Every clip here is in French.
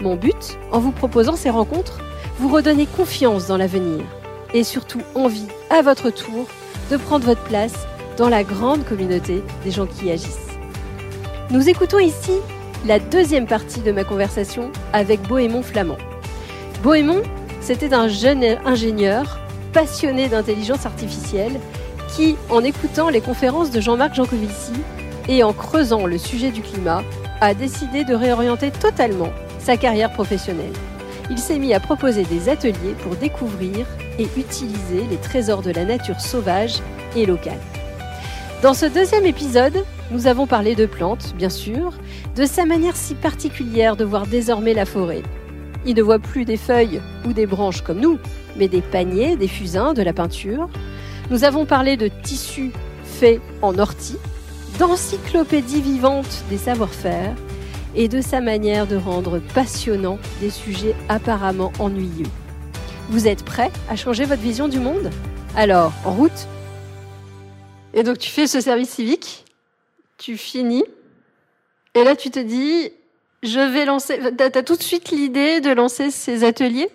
Mon but, en vous proposant ces rencontres, vous redonner confiance dans l'avenir et surtout envie, à votre tour, de prendre votre place dans la grande communauté des gens qui agissent. Nous écoutons ici la deuxième partie de ma conversation avec Bohémond Flamand. Bohémond, c'était un jeune ingénieur passionné d'intelligence artificielle qui, en écoutant les conférences de Jean-Marc Jancovici et en creusant le sujet du climat, a décidé de réorienter totalement sa carrière professionnelle. Il s'est mis à proposer des ateliers pour découvrir et utiliser les trésors de la nature sauvage et locale. Dans ce deuxième épisode, nous avons parlé de plantes, bien sûr, de sa manière si particulière de voir désormais la forêt. Il ne voit plus des feuilles ou des branches comme nous, mais des paniers, des fusains, de la peinture. Nous avons parlé de tissus faits en ortie, d'encyclopédie vivante des savoir-faire et de sa manière de rendre passionnant des sujets apparemment ennuyeux. Vous êtes prêt à changer votre vision du monde? Alors, en route Et donc tu fais ce service civique, tu finis, et là tu te dis, je vais lancer... Tu as, tout de suite l'idée de lancer ces ateliers?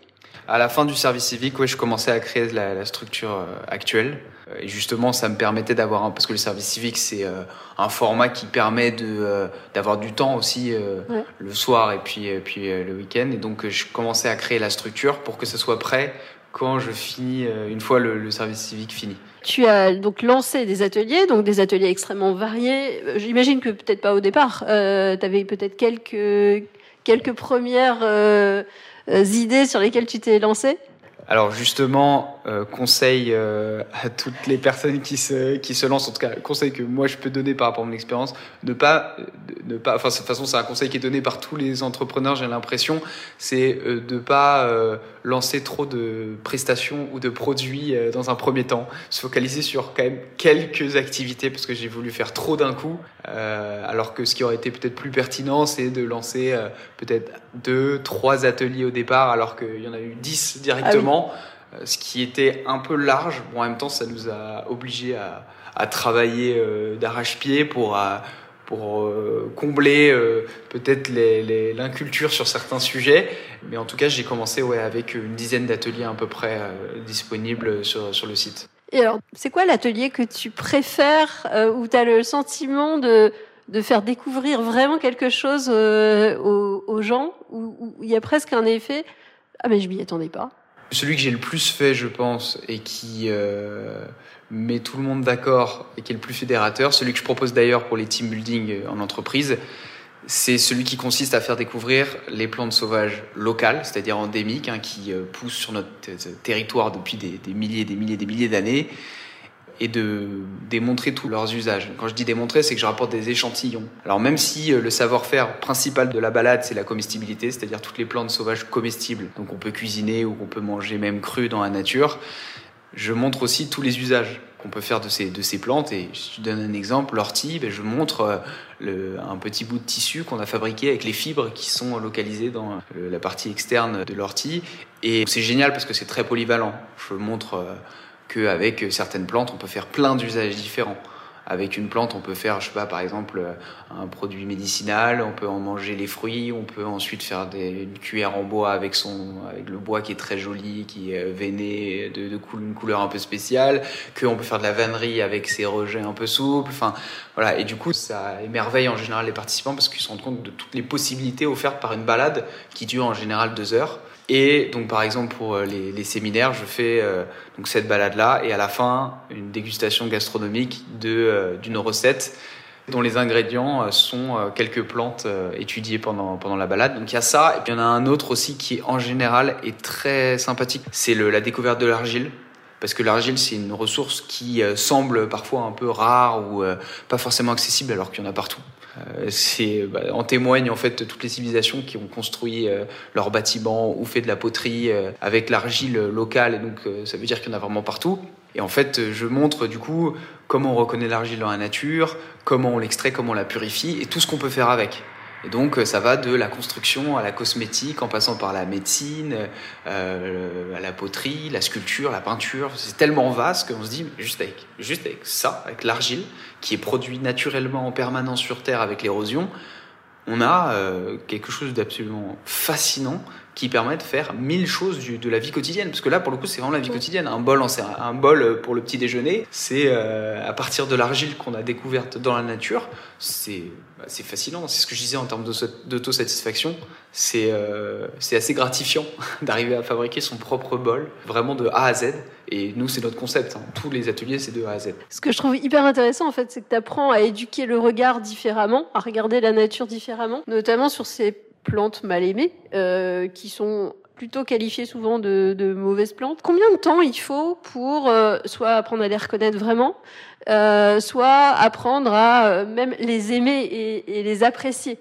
À la fin du service civique, ouais, je commençais à créer la, la structure euh, actuelle. Euh, et justement, ça me permettait d'avoir un, parce que le service civique, c'est euh, un format qui permet de d'avoir du temps aussi le soir et puis puis le week-end. Et donc, je commençais à créer la structure pour que ce soit prêt quand je finis une fois le, le service civique fini. Tu as donc lancé des ateliers, donc des ateliers extrêmement variés. J'imagine que peut-être pas au départ. Euh, tu avais peut-être quelques quelques premières euh, euh, idées sur lesquelles tu t'es lancé? Alors justement, euh, conseil euh, à toutes les personnes qui se qui se lancent, en tout cas conseil que moi je peux donner par rapport à mon expérience, ne pas ne pas, enfin de toute façon c'est un conseil qui est donné par tous les entrepreneurs, j'ai l'impression, c'est euh, de pas euh, lancer trop de prestations ou de produits euh, dans un premier temps, se focaliser sur quand même quelques activités parce que j'ai voulu faire trop d'un coup, alors que ce qui aurait été peut-être plus pertinent, c'est de lancer peut-être deux, trois ateliers au départ, alors qu'il y en a eu dix directement. Ah ce qui était un peu large. Bon, en même temps, ça nous a obligés à, travailler euh, d'arrache-pied pour, pour euh, combler euh, peut-être l'inculture sur certains sujets. Mais en tout cas, j'ai commencé ouais, avec une dizaine d'ateliers à peu près disponibles sur, sur le site. Et alors, c'est quoi l'atelier que tu préfères, où tu as le sentiment de, de faire découvrir vraiment quelque chose aux, aux, gens, où il y a presque un effet Ah, mais je m'y attendais pas celui que j'ai le plus fait, je pense, et qui euh, met tout le monde d'accord et qui est le plus fédérateur, celui que je propose d'ailleurs pour les team building euh, en entreprise, c'est celui qui consiste à faire découvrir les plantes sauvages locales, c'est-à-dire endémiques, hein, qui euh, poussent sur notre territoire depuis des, des milliers, des milliers, des milliers d'années, et de démontrer tous leurs usages. Quand je dis démontrer, c'est que je rapporte des échantillons. Alors même si euh, le savoir-faire principal de la balade, c'est la comestibilité, c'est-à-dire toutes les plantes sauvages comestibles, donc on peut cuisiner ou qu'on peut manger même cru dans la nature, je montre aussi tous les usages qu'on peut faire de ces, de ces plantes. Et je donne un exemple, l'ortie, ben je montre euh, un petit bout de tissu qu'on a fabriqué avec les fibres qui sont localisées dans euh, la partie externe de l'ortie. Et c'est génial parce que c'est très polyvalent. Je montre qu'avec certaines plantes, on peut faire plein d'usages différents. Avec une plante, on peut faire, je sais pas, par exemple, un produit médicinal, on peut en manger les fruits, on peut ensuite faire des, une cuillère en bois avec son, avec le bois qui est très joli, qui est veiné de, de une couleur un peu spéciale, qu'on peut faire de la vannerie avec ses rejets un peu souples, enfin, voilà. Et du coup, ça émerveille en général les participants parce qu'ils se rendent compte de toutes les possibilités offertes par une balade qui dure en général deux heures. Et donc, par exemple, pour euh, les, séminaires, je fais euh, donc cette balade-là et à la fin, une dégustation gastronomique euh, d'une recette dont les ingrédients sont quelques plantes étudiées pendant pendant la balade. Donc il y a ça et puis il y en a un autre aussi qui en général est très sympathique. C'est la découverte de l'argile parce que l'argile c'est une ressource qui semble parfois un peu rare ou pas forcément accessible alors qu'il y en a partout. Euh, c'est bah, en témoigne en fait toutes les civilisations qui ont construit euh, leurs bâtiments ou fait de la poterie euh, avec l'argile locale et donc ça veut dire qu'il y en a vraiment partout. Et en fait, je montre du coup comment on reconnaît l'argile dans la nature, comment on l'extrait, comment on la purifie et tout ce qu'on peut faire avec. Et donc ça va de la construction à la cosmétique, en passant par la médecine, euh, à la poterie, la sculpture, la peinture. C'est tellement vaste qu'on se dit juste avec, juste avec ça, avec l'argile, qui est produit naturellement en permanence sur Terre avec l'érosion, on a euh, quelque chose d'absolument fascinant qui permet de faire mille choses du, de la vie quotidienne. Parce que là, pour le coup, c'est vraiment la vie quotidienne. Un bol, un, bol pour le petit déjeuner, c'est euh, à partir de l'argile qu'on a découverte dans la nature. C'est bah, c'est fascinant. C'est ce que je disais en termes d'autosatisfaction. C'est euh, c'est assez gratifiant d'arriver à fabriquer son propre bol, vraiment de A à Z. Et nous, c'est notre concept. Hein. Tous les ateliers, c'est de A à Z. Ce que je trouve hyper intéressant, en fait, c'est que tu apprends à éduquer le regard différemment, à regarder la nature différemment, notamment sur ces plantes mal aimées, euh, qui sont plutôt qualifiées souvent de, mauvaises plantes. Combien de temps il faut pour euh, soit apprendre à les reconnaître vraiment, soit apprendre à même les aimer et les apprécier?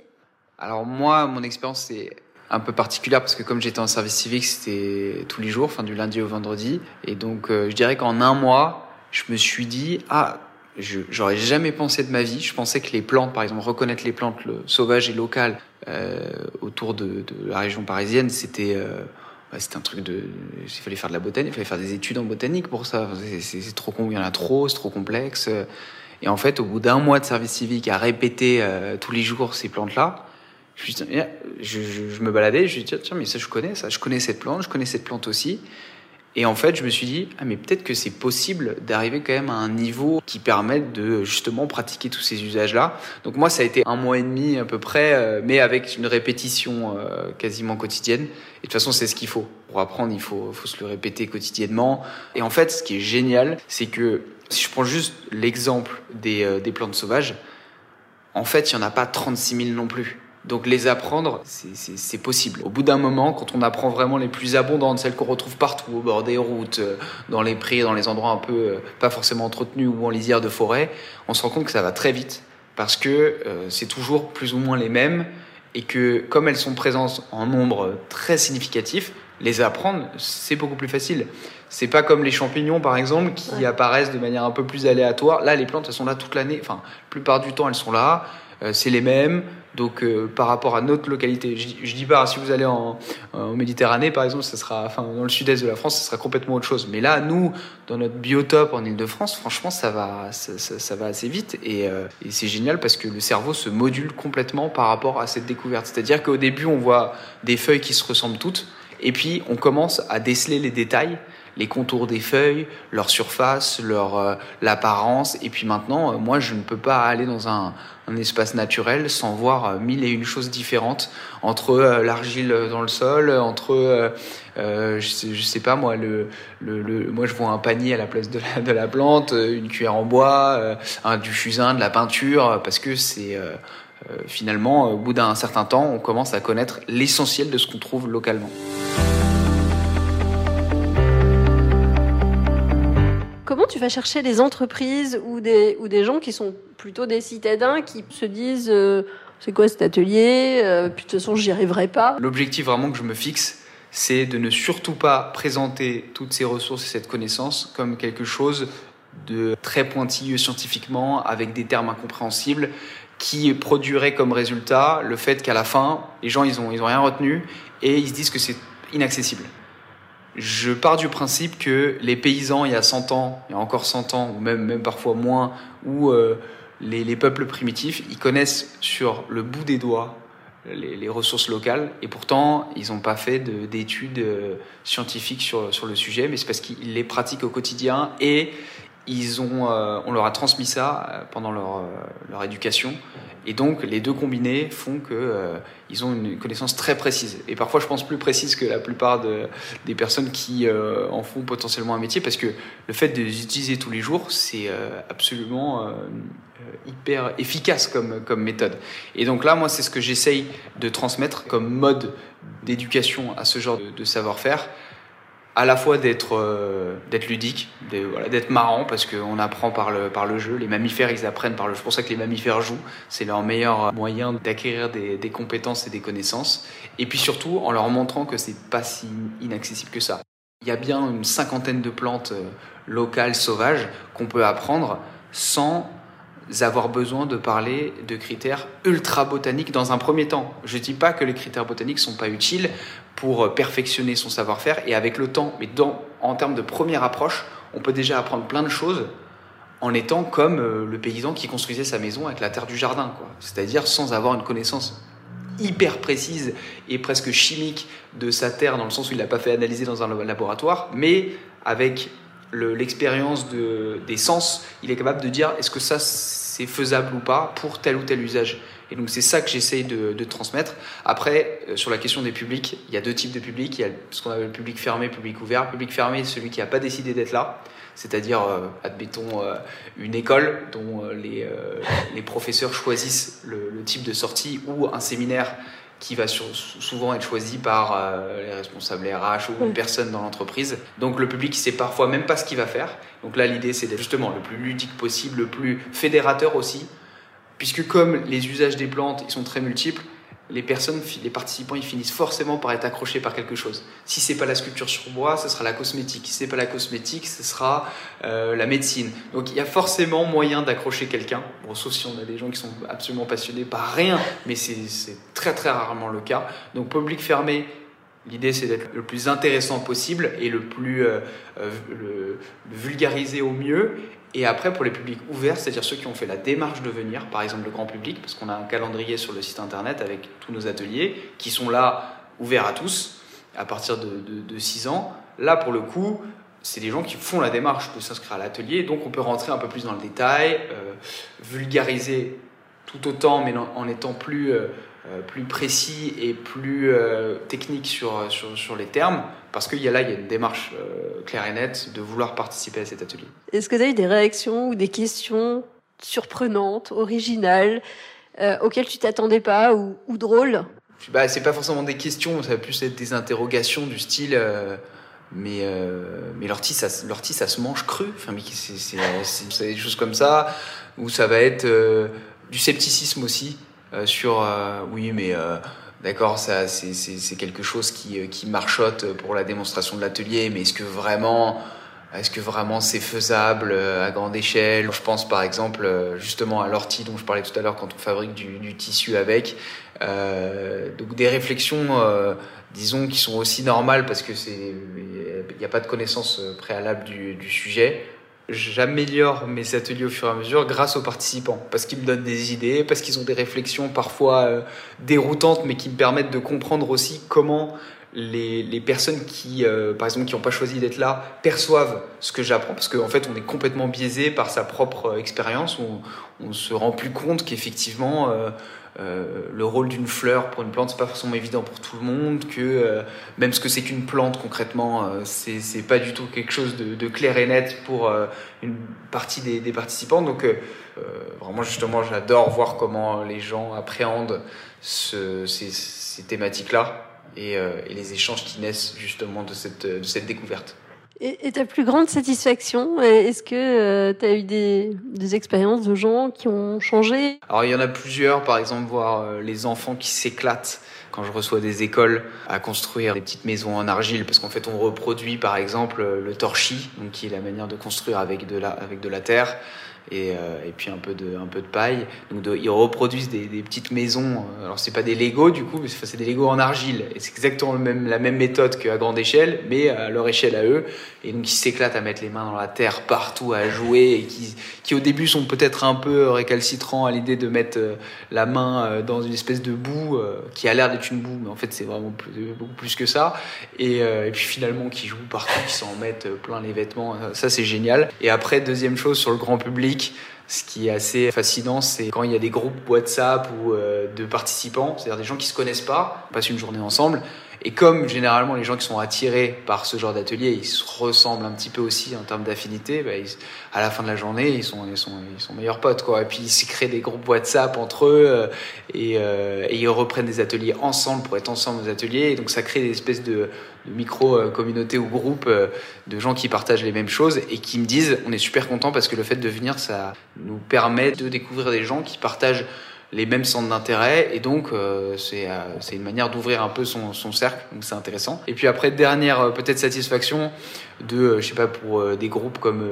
Alors moi, mon expérience c'est un peu particulière parce que comme j'étais en service civique, c'était tous les jours, du lundi au vendredi, et donc euh, je dirais qu'en un mois, je me suis dit ah j'aurais jamais pensé de ma vie. Je pensais que les plantes, par exemple, reconnaître les plantes sauvages et locales, euh, autour de, la région parisienne, c'était euh, c'était un truc de il fallait faire de la botanique, il fallait faire des études en botanique pour ça. C'est trop il y en a trop, c'est trop complexe. Et en fait, au bout d'un mois de service civique à répéter tous les jours ces plantes-là, je, me baladais, je me dis tiens mais ça je connais ça, je connais cette plante, je connais cette plante aussi. Et en fait, je me suis dit, ah, mais peut-être que c'est possible d'arriver quand même à un niveau qui permette de justement pratiquer tous ces usages-là. Donc moi, ça a été un mois et demi à peu près, euh, mais avec une répétition euh, quasiment quotidienne. Et de toute façon, c'est ce qu'il faut. Pour apprendre, il faut, faut se le répéter quotidiennement. Et en fait, ce qui est génial, c'est que si je prends juste l'exemple des, euh, des plantes sauvages, en fait, il n'y en a pas 36 000 non plus. Donc les apprendre, c'est possible. Au bout d'un moment, quand on apprend vraiment les plus abondantes, celles qu'on retrouve partout, au bord des routes, euh, dans les prés, dans les endroits un peu euh, pas forcément entretenus ou en lisière de forêt, on se rend compte que ça va très vite parce que euh, c'est toujours plus ou moins les mêmes et que comme elles sont présentes en nombre très significatif, les apprendre, c'est beaucoup plus facile. C'est pas comme les champignons, par exemple, qui apparaissent de manière un peu plus aléatoire. Là, les plantes, elles sont là toute l'année. Enfin, la plupart du temps, elles sont là. c'est les mêmes. Donc euh, par rapport à notre localité, je, dis pas si vous allez en, Méditerranée par exemple, ça sera, dans le sud-est de la France, ça sera complètement autre chose. Mais là, nous, dans notre biotope en Île-de-France, franchement, ça va, ça, va assez vite euh, et c'est génial parce que le cerveau se module complètement par rapport à cette découverte. C'est-à-dire qu'au début, on voit des feuilles qui se ressemblent toutes, et puis on commence à déceler les détails les contours des feuilles, leur surface, leur euh, l'apparence. Et puis maintenant, euh, moi, je ne peux pas aller dans un, espace naturel sans voir euh, mille et une choses différentes entre l'argile dans le sol, entre je, sais, sais pas moi, le, moi je vois un panier à la place de la, de la plante, une cuillère en bois, un, du fusain, de la peinture, parce que c'est finalement, au bout d'un certain temps, on commence à connaître l'essentiel de ce qu'on trouve localement. Comment tu vas chercher des entreprises ou des, ou des gens qui sont plutôt des citadins qui se disent euh, c'est quoi cet atelier euh, Puis de toute façon, j'y arriverai pas? L'objectif vraiment que je me fixe, c'est de ne surtout pas présenter toutes ces ressources et cette connaissance comme quelque chose de très pointilleux scientifiquement, avec des termes incompréhensibles, qui produirait comme résultat le fait qu'à la fin, les gens, ils ont, ils ont rien retenu et ils se disent que c'est inaccessible je pars du principe que les paysans, il y a 100 ans, il y a encore 100 ans, ou même, même parfois moins, ou euh, les, les, peuples primitifs, ils connaissent sur le bout des doigts les, les ressources locales, et pourtant, ils n'ont pas fait d'études euh, scientifiques sur, sur le sujet, mais c'est parce qu'ils les pratiquent au quotidien et ils ont, euh, on leur a transmis ça euh, pendant leur, euh, leur éducation. Et donc, les deux combinés font que euh, ils ont une connaissance très précise. Et parfois, je pense plus précise que la plupart de, des personnes qui en font potentiellement un métier, parce que le fait de les utiliser tous les jours, c'est absolument hyper efficace comme, comme méthode. Et donc là, moi, c'est ce que j'essaye de transmettre comme mode d'éducation à ce genre de savoir-faire à la fois d'être euh, d'être ludique, d'être marrant parce qu'on apprend par le par le jeu. Les mammifères, ils apprennent par le jeu. C'est pour ça que les mammifères jouent. C'est leur meilleur moyen d'acquérir des, des, compétences et des connaissances. Et puis surtout en leur montrant que c'est pas si inaccessible que ça. Il y a bien une cinquantaine de plantes euh, locales sauvages qu'on peut apprendre sans avoir besoin de parler de critères ultra botaniques dans un premier temps. Je ne dis pas que les critères botaniques sont pas utiles pour perfectionner son savoir-faire et avec le temps, mais dans, en termes de première approche, on peut déjà apprendre plein de choses en étant comme euh, le paysan qui construisait sa maison avec la terre du jardin, c'est-à-dire sans avoir une connaissance hyper précise et presque chimique de sa terre dans le sens où il l'a pas fait analyser dans un laboratoire, mais avec l'expérience des sens, il est capable de dire est-ce que ça c'est faisable ou pas pour tel ou tel usage? Et donc c'est ça que j'essaye de, transmettre. Après, euh, sur la question des publics, il y a deux types de publics. Il y a ce qu'on appelle le public fermé, public ouvert. public fermé, c'est celui qui n'a pas décidé d'être là. C'est-à-dire, euh, admettons, euh, une école dont les, professeurs choisissent le, le, type de sortie ou un séminaire qui va souvent être choisi par euh, les responsables RH ou une personne dans l'entreprise. Donc le public ne sait parfois même pas ce qu'il va faire. Donc là, l'idée, c'est d'être justement le plus ludique possible, le plus fédérateur aussi, puisque comme les usages des plantes, ils sont très multiples, les personnes, les participants, ils finissent forcément par être accrochés par quelque chose. Si c'est pas la sculpture sur bois, ce sera la cosmétique. Si c'est pas la cosmétique, ce sera euh, la médecine. Donc il y a forcément moyen d'accrocher quelqu'un. Bon, sauf si on a des gens qui sont absolument passionnés par rien, mais c'est très très rarement le cas. Donc public fermé, L'idée, c'est d'être le plus intéressant possible et le plus euh, euh, vulgarisé au mieux. Et après, pour les publics ouverts, c'est-à-dire ceux qui ont fait la démarche de venir, par exemple le grand public, parce qu'on a un calendrier sur le site internet avec tous nos ateliers qui sont là ouverts à tous à partir de, de, 6 ans. Là, pour le coup, c'est des gens qui font la démarche de s'inscrire à l'atelier, donc on peut rentrer un peu plus dans le détail, euh, vulgariser tout autant, mais en étant plus euh, plus précis et plus euh, technique sur, sur, sur, les termes, parce qu'il y a là il y a une démarche euh, claire et nette de vouloir participer à cet atelier. Est-ce que as eu des réactions ou des questions surprenantes, originales, auxquelles tu t'attendais pas ou, ou drôles? Bah, C'est pas forcément des questions, ça va plus être des interrogations du style mais mais l'ortie ça ça se mange cru. Enfin c'est des choses comme ça. Ou ça va être du scepticisme aussi. euh, sur euh, oui, mais euh, d'accord, ça c'est quelque chose qui, qui marchote pour la démonstration de l'atelier, mais est-ce que vraiment est-ce que vraiment c'est faisable à grande échelle? Je pense par exemple justement à l'ortie dont je parlais tout à l'heure quand on fabrique du, tissu avec. Euh, donc des réflexions, euh, disons, qui sont aussi normales parce que c'est il n'y a pas de connaissance préalable du sujet j'améliore mes ateliers au fur et à mesure grâce aux participants, parce qu'ils me donnent des idées, parce qu'ils ont des réflexions parfois euh, déroutantes, mais qui me permettent de comprendre aussi comment les, les personnes qui, euh, par exemple, qui n'ont pas choisi d'être là, perçoivent ce que j'apprends, parce qu'en fait, on est complètement biaisé par sa propre euh, expérience, on, on se rend plus compte qu'effectivement, euh, le rôle d'une fleur pour une plante, c'est pas forcément évident pour tout le monde, que euh, même ce que c'est qu'une plante concrètement, euh, c'est pas du tout quelque chose de, de clair et net pour une partie des, des participants. Donc vraiment justement, j'adore voir comment les gens appréhendent ce, ces, ces thématiques-là et, et, les échanges qui naissent justement de cette, de cette découverte. Et, ta plus grande satisfaction, est-ce que euh, tu as eu des, des, expériences de gens qui ont changé? Alors il y en a plusieurs, par exemple voir euh, les enfants qui s'éclatent quand je reçois des écoles à construire des petites maisons en argile, parce qu'en fait on reproduit par exemple le torchis, donc qui est la manière de construire avec de la, avec de la terre et, euh, et, puis un peu de, paille. Donc ils reproduisent des, petites maisons. Alors c'est pas des Lego du coup, mais c'est des Lego en argile. Et c'est exactement la même méthode qu'à grande échelle, mais à leur échelle à eux. Et donc ils s'éclatent à mettre les mains dans la terre partout, à jouer, et qui, au début sont peut-être un peu récalcitrants à l'idée de mettre euh, la main euh, dans une espèce de boue qui a l'air d'être une boue, mais en fait c'est vraiment beaucoup plus que ça. Et, et puis finalement qui jouent partout, qui s'en mettent plein les vêtements. Ça c'est génial. Et après deuxième chose sur le grand public ce qui est assez fascinant, c'est quand il y a des groupes WhatsApp ou euh, de participants, c'est-à-dire des gens qui se connaissent pas, on passe une journée ensemble, Et comme généralement les gens qui sont attirés par ce genre d'atelier, ils se ressemblent un petit peu aussi en termes d'affinité, bah, à la fin de la journée, ils sont, ils sont, ils sont meilleurs potes, quoi. Et puis ils se créent des groupes WhatsApp entre eux euh, et, euh, et, ils reprennent des ateliers ensemble pour être ensemble aux ateliers. Et donc ça crée des espèces de, de micro-communautés ou groupes euh, de gens qui partagent les mêmes choses et qui me disent on est super content parce que le fait de venir, ça nous permet de découvrir des gens qui partagent les mêmes centres d'intérêt et donc euh, c'est euh, c'est une manière d'ouvrir un peu son, son cercle donc c'est intéressant. Et puis après dernière euh, peut-être satisfaction de je sais pas pour des groupes comme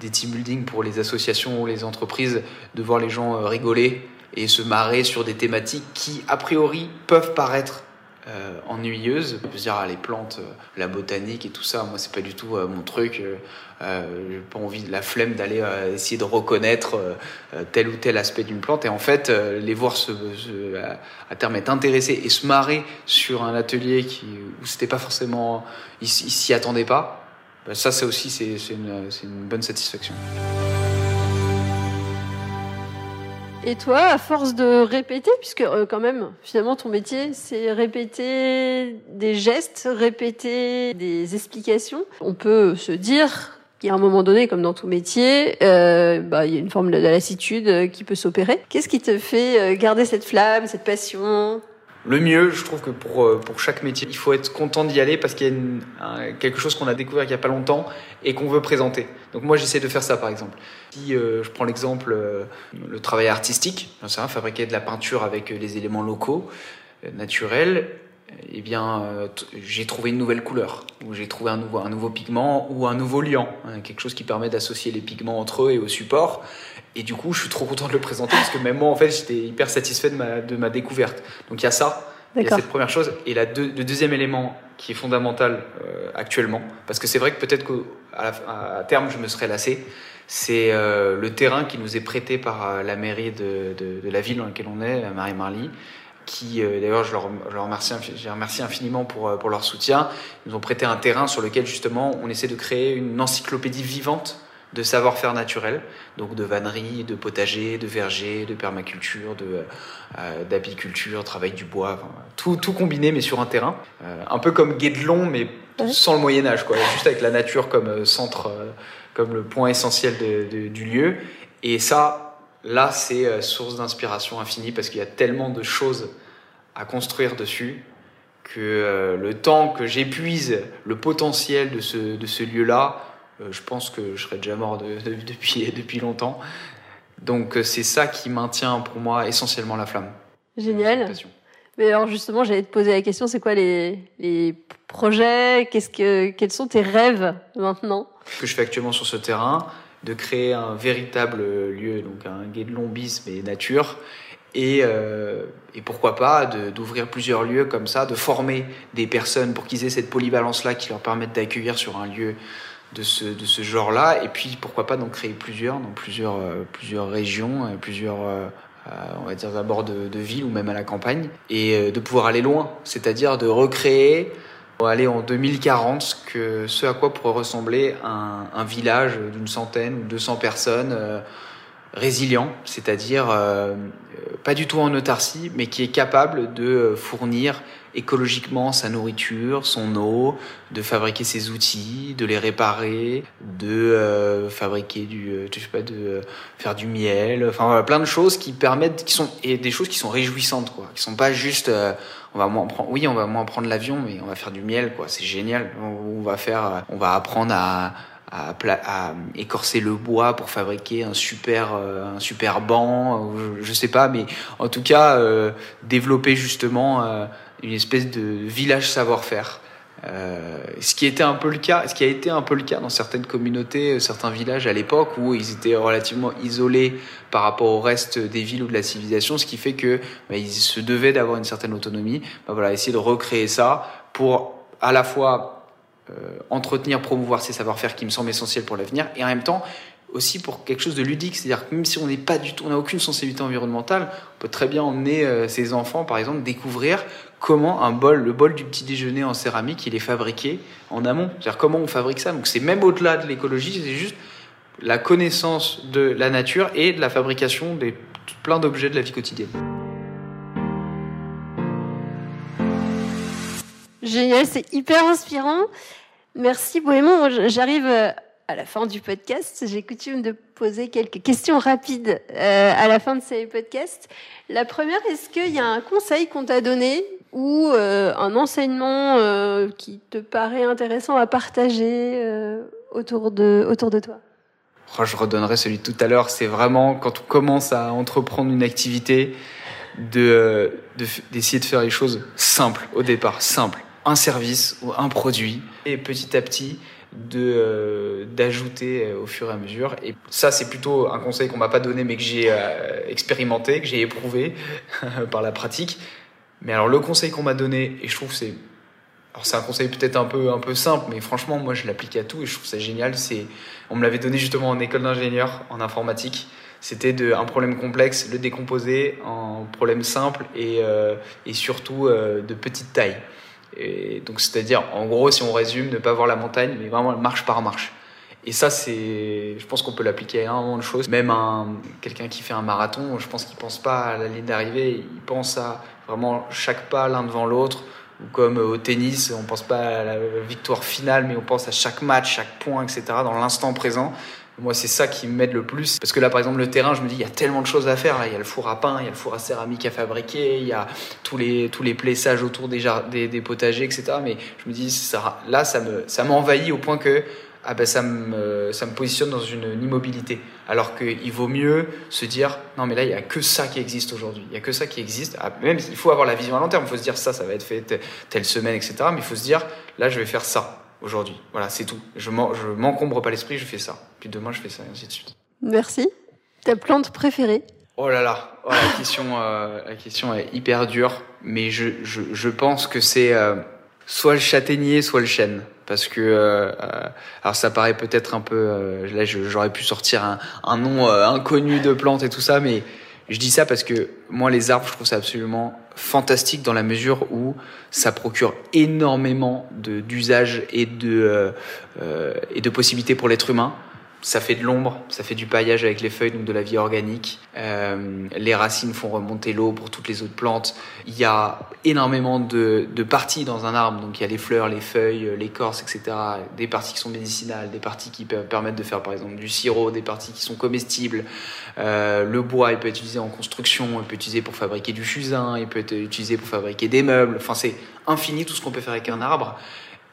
des team building pour les associations ou les entreprises de voir les gens rigoler et se marrer sur des thématiques qui a priori peuvent paraître euh, ennuyeuse. Je dire, ah, les plantes, euh, la botanique et tout ça, moi, c'est pas du tout euh, mon truc. J'ai pas envie, la flemme d'aller essayer de reconnaître tel ou tel aspect d'une plante. Et en fait, les voir se, à, terme être intéressés et se marrer sur un atelier qui, où c'était pas forcément, ils s'y attendaient pas. Ben, ça, c'est aussi, c'est une bonne satisfaction. Et toi, à force de répéter, puisque euh, quand même, finalement, ton métier, c'est répéter des gestes, répéter des explications, on peut se dire qu'il y a un moment donné, comme dans tout métier, euh, bah, il y a une forme de lassitude qui peut s'opérer. Qu'est-ce qui te fait euh, garder cette flamme, cette passion? Le mieux, je trouve que pour, euh, pour chaque métier, il faut être content d'y aller parce qu'il y a une, quelque chose qu'on a découvert il n'y a pas longtemps et qu'on veut présenter. Donc moi, j'essaie de faire ça, par exemple. Si euh, je prends l'exemple, euh, le travail artistique, c'est fabriquer de la peinture avec les éléments locaux, naturels, eh bien, j'ai trouvé une nouvelle couleur, ou j'ai trouvé un nouveau, un nouveau pigment ou un nouveau liant, hein, quelque chose qui permet d'associer les pigments entre eux et au support. Et du coup, je suis trop content de le présenter parce que même moi, en fait, j'étais hyper satisfait de ma, de ma découverte. Donc il y a ça, il y a cette première chose. Et la le deuxième élément qui est fondamental euh, actuellement, parce que c'est vrai que peut-être qu'à à terme, je me serais lassé, c'est euh, le terrain qui nous est prêté par euh, la mairie de, de, de, la ville dans laquelle on est, Marie-Marly, qui, euh, d'ailleurs, je leur, je leur remercie, je remercie infiniment pour, pour leur soutien. Ils nous ont prêté un terrain sur lequel, justement, on essaie de créer une encyclopédie vivante de savoir-faire naturel, donc de vannerie, de potager, de verger, de permaculture, de euh, d'apiculture, travail du bois, tout, tout combiné mais sur un terrain, euh, un peu comme Guédelon mais sans le Moyen Âge, quoi, juste avec la nature comme euh, centre, euh, comme le point essentiel de, de, du lieu. Et ça, là, c'est euh, source d'inspiration infinie parce qu'il y a tellement de choses à construire dessus que le temps que j'épuise le potentiel de ce, de ce lieu-là, euh, je pense que je serais déjà mort de, de, depuis, depuis longtemps. Donc euh, c'est ça qui maintient pour moi essentiellement la flamme. Génial. Mais alors justement, j'allais te poser la question, c'est quoi les, les projets? Qu'est-ce que, Quels sont tes rêves maintenant? Ce que je fais actuellement sur ce terrain, de créer un véritable lieu, donc un guédelon bis mais nature, et, euh, et pourquoi pas d'ouvrir plusieurs lieux comme ça, de former des personnes pour qu'ils aient cette polyvalence-là qui leur permette d'accueillir sur un lieu de ce, de ce genre-là. Et puis, pourquoi pas d'en créer plusieurs, dans plusieurs, euh, plusieurs régions, euh, plusieurs, on va dire d'abord de, de villes ou même à la campagne, et de pouvoir aller loin, c'est-à-dire de recréer, aller en 2040, que ce à quoi pourrait ressembler un, un village d'une centaine ou 200 personnes résilient, c'est-à-dire euh, pas du tout en autarcie, mais qui est capable de fournir écologiquement sa nourriture, son eau, de fabriquer ses outils, de les réparer, de euh, fabriquer du, euh, je sais pas, de euh, faire du miel, enfin voilà, plein de choses qui permettent, qui sont et des choses qui sont réjouissantes quoi, qui sont pas juste, euh, on va moins prendre, oui on va moins prendre l'avion, mais on va faire du miel quoi, c'est génial, on, va faire, on va apprendre à à, à, écorcer le bois pour fabriquer un super euh, un super banc je, je, sais pas mais en tout cas euh, développer justement euh, une espèce de village savoir-faire euh, ce qui était un peu le cas ce qui a été un peu le cas dans certaines communautés certains villages à l'époque où ils étaient relativement isolés par rapport au reste des villes ou de la civilisation ce qui fait que bah, ils se devaient d'avoir une certaine autonomie. Bah, voilà essayer de recréer ça pour à la fois euh, entretenir, promouvoir ces savoir-faire qui me semblent essentiels pour l'avenir, et en même temps aussi pour quelque chose de ludique, c'est-à-dire que même si on n'est pas du tout, on n'a aucune sensibilité environnementale, on peut très bien emmener euh, ses enfants, par exemple, découvrir comment un bol, le bol du petit déjeuner en céramique, il est fabriqué en amont. C'est-à-dire comment on fabrique ça. Donc c'est même au-delà de l'écologie, c'est juste la connaissance de la nature et de la fabrication des plein d'objets de la vie quotidienne. Génial, c'est hyper inspirant. Merci Bohémond. J'arrive euh, à la fin du podcast. J'ai coutume de poser quelques questions rapides euh, à la fin de ces podcasts. La première, est-ce qu'il y a un conseil qu'on t'a donné ou euh, un enseignement qui te paraît intéressant à partager autour de, autour de toi? Oh, Je redonnerai celui de tout à l'heure. C'est vraiment quand on commence à entreprendre une activité, de d'essayer de, faire les choses simples au départ, simples. Un service ou un produit et petit à petit de euh, d'ajouter euh, au fur et à mesure. Et ça, c'est plutôt un conseil qu'on m'a pas donné, mais que j'ai euh, expérimenté, que j'ai éprouvé par la pratique. Mais alors le conseil qu'on m'a donné, et je trouve c'est alors c'est un conseil peut-être un peu un peu simple, mais franchement moi je l'applique à tout et je trouve ça génial. C'est on me l'avait donné justement en école d'ingénieur en informatique c'était de un problème complexe, le décomposer en problème simple et, et surtout de petite taille. Et donc c'est-à-dire, en gros, si on résume, ne pas voir la montagne, mais vraiment marche par marche. Et ça, c'est, je pense qu'on peut l'appliquer à énormément de choses. Même un, quelqu'un qui fait un marathon, je pense qu'il pense pas à la ligne d'arrivée, il pense à vraiment chaque pas l'un devant l'autre. Ou comme au tennis, on pense pas à la victoire finale, mais on pense à chaque match, chaque point, etc. dans l'instant présent. Moi, c'est ça qui m'aide le plus. Parce que là, par exemple, le terrain, je me dis, il y a tellement de choses à faire. Il y a le four à pain, il y a le four à céramique à fabriquer, il y a tous les, tous les plessages autour des, des, potagers, etc. Mais je me dis, là, ça me, ça m'envahit au point que ah ben, ça, me, ça me positionne dans une, immobilité. Alors qu'il vaut mieux se dire, non, mais là, il n'y a que ça qui existe aujourd'hui. Il n'y a que ça qui existe. Ah, même, il faut avoir la vision à long terme. Il faut se dire, ça, ça va être fait telle semaine, etc. Mais il faut se dire, là, je vais faire ça aujourd'hui. Voilà, c'est tout. Je m'encombre pas l'esprit, je fais ça. Puis demain, je fais ça, et ainsi de suite. Merci. Ta plante préférée Oh là là, oh, la, question, euh, la question est hyper dure, mais je, je, je pense que c'est euh, soit le châtaignier, soit le chêne. Parce que, euh, alors ça paraît peut-être un peu, là j'aurais pu sortir un, un nom inconnu de plante et tout ça, mais je dis ça parce que moi, les arbres, je trouve ça absolument fantastique dans la mesure où ça procure énormément d'usages et de, euh, euh, et de possibilités pour l'être humain ça fait de l'ombre, ça fait du paillage avec les feuilles, donc de la vie organique. Euh, les racines font remonter l'eau pour toutes les autres plantes. Il y a énormément de, de, parties dans un arbre, donc il y a les fleurs, les feuilles, l'écorce, etc. Des parties qui sont médicinales, des parties qui permettent de faire par exemple du sirop, des parties qui sont comestibles. Euh, le bois, il peut être utilisé en construction, il peut être utilisé pour fabriquer du fusain, il peut être utilisé pour fabriquer des meubles. Enfin, c'est infini tout ce qu'on peut faire avec un arbre.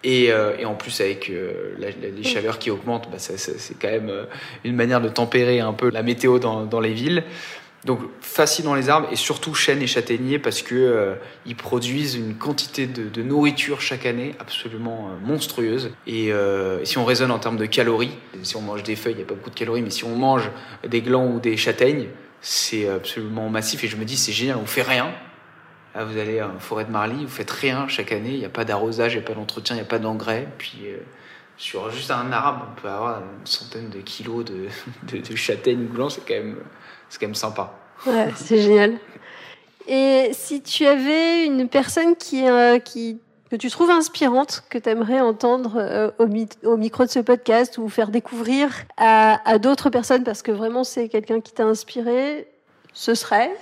Et, euh, et, en plus, avec euh, les chaleurs qui augmentent, bah, c'est quand même euh, une manière de tempérer un peu la météo dans, dans les villes. Donc facile dans les arbres et surtout chênes et châtaigniers parce que ils produisent une quantité de, de, nourriture chaque année absolument monstrueuse. Et si on raisonne en termes de calories, si on mange des feuilles, il n'y a pas beaucoup de calories, mais si on mange des glands ou des châtaignes, c'est absolument massif. Et je me dis, c'est génial, on fait rien, vous allez en forêt de Marly, vous faites rien chaque année, il n'y a pas d'arrosage, il n'y a pas d'entretien, il n'y a pas d'engrais. Puis euh, sur juste un arbre, on peut avoir une centaine de kilos de, châtaignes blancs, c'est quand, même, quand même sympa. Ouais, c'est génial. Et si tu avais une personne qui, euh, que tu trouves inspirante, que tu aimerais entendre euh, au, micro de ce podcast ou faire découvrir à d'autres personnes parce que vraiment c'est quelqu'un qui t'a inspiré, ce serait?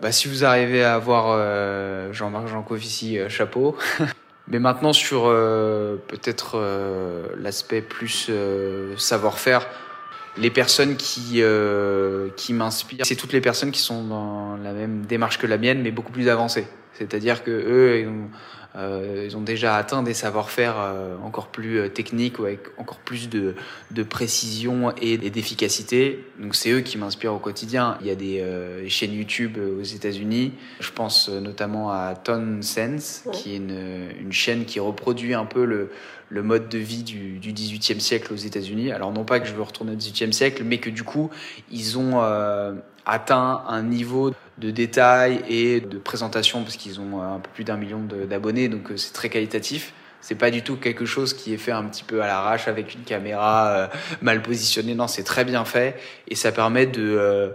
Bah, si vous arrivez à avoir euh, Jean-Marc Jancovici, euh, chapeau. Mais maintenant sur euh, peut-être euh, l'aspect plus savoir-faire, les personnes qui qui m'inspirent, c'est toutes les personnes qui sont dans la même démarche que la mienne, mais beaucoup plus avancées. C'est-à-dire que eux, ils ont, euh, ils ont déjà atteint des savoir-faire euh, encore plus euh, techniques, ou avec encore plus de, de précision et, d'efficacité. Donc c'est eux qui m'inspirent au quotidien. Il y a des chaînes YouTube aux États-Unis. Je pense notamment à Ton Sense, qui est une, une, chaîne qui reproduit un peu le, le mode de vie du, du 18e siècle aux États-Unis. Alors non pas que je veux retourner au 18e siècle, mais que du coup, ils ont atteint un niveau de détail et de présentation parce qu'ils ont un peu plus d'un million d'abonnés, donc euh, c'est très qualitatif. C'est pas du tout quelque chose qui est fait un petit peu à l'arrache avec une caméra euh, mal positionnée. Non, c'est très bien fait et ça permet de euh,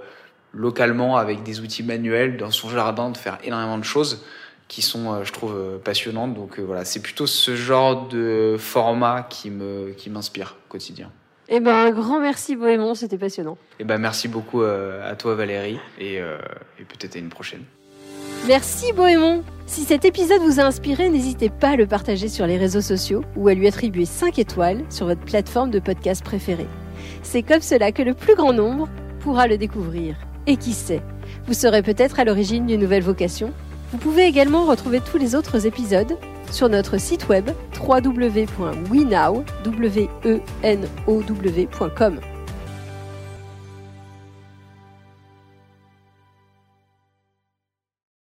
localement avec des outils manuels dans son jardin de faire énormément de choses qui sont, je trouve, passionnantes. Donc voilà, c'est plutôt ce genre de format qui me qui m'inspire quotidien. Eh ben, un grand merci Bohémond, c'était passionnant. Eh ben, merci beaucoup euh, à toi Valérie et, euh, et peut-être à une prochaine. Merci Bohémond Si cet épisode vous a inspiré, n'hésitez pas à le partager sur les réseaux sociaux ou à lui attribuer 5 étoiles sur votre plateforme de podcast préférée. C'est comme cela que le plus grand nombre pourra le découvrir. Et qui sait, vous serez peut-être à l'origine d'une nouvelle vocation. Vous pouvez également retrouver tous les autres épisodes sur notre site web www.wenow.com.